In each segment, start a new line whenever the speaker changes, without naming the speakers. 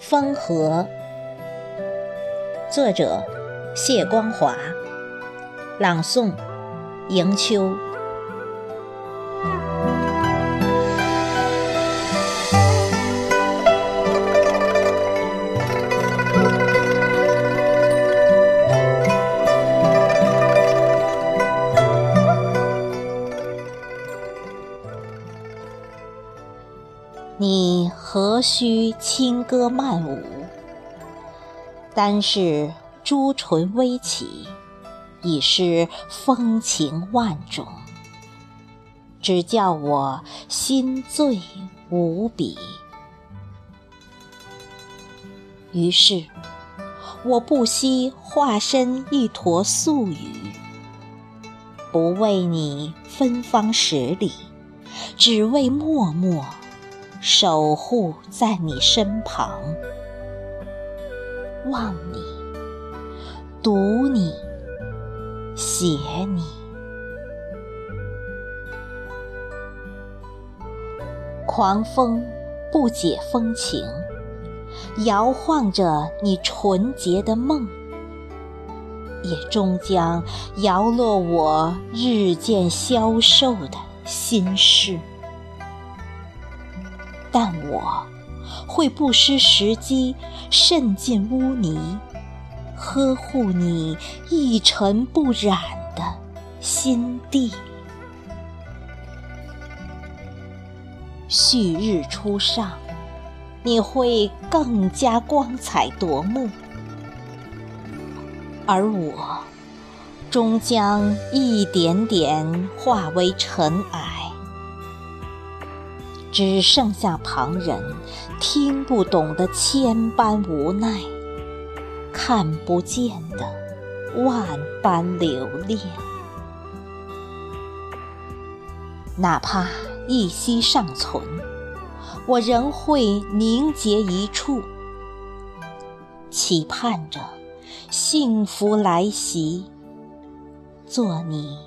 风和。作者：谢光华。朗诵：迎秋。你何须轻歌曼舞？单是朱唇微启，已是风情万种，只叫我心醉无比。于是，我不惜化身一坨素雨，不为你芬芳十里，只为默默。守护在你身旁，望你，读你，写你。狂风不解风情，摇晃着你纯洁的梦，也终将摇落我日渐消瘦的心事。但我会不失时机，渗进污泥，呵护你一尘不染的心地。旭日初上，你会更加光彩夺目，而我终将一点点化为尘埃。只剩下旁人听不懂的千般无奈，看不见的万般留恋。哪怕一息尚存，我仍会凝结一处，期盼着幸福来袭，做你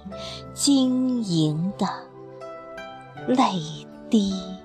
晶莹的泪滴。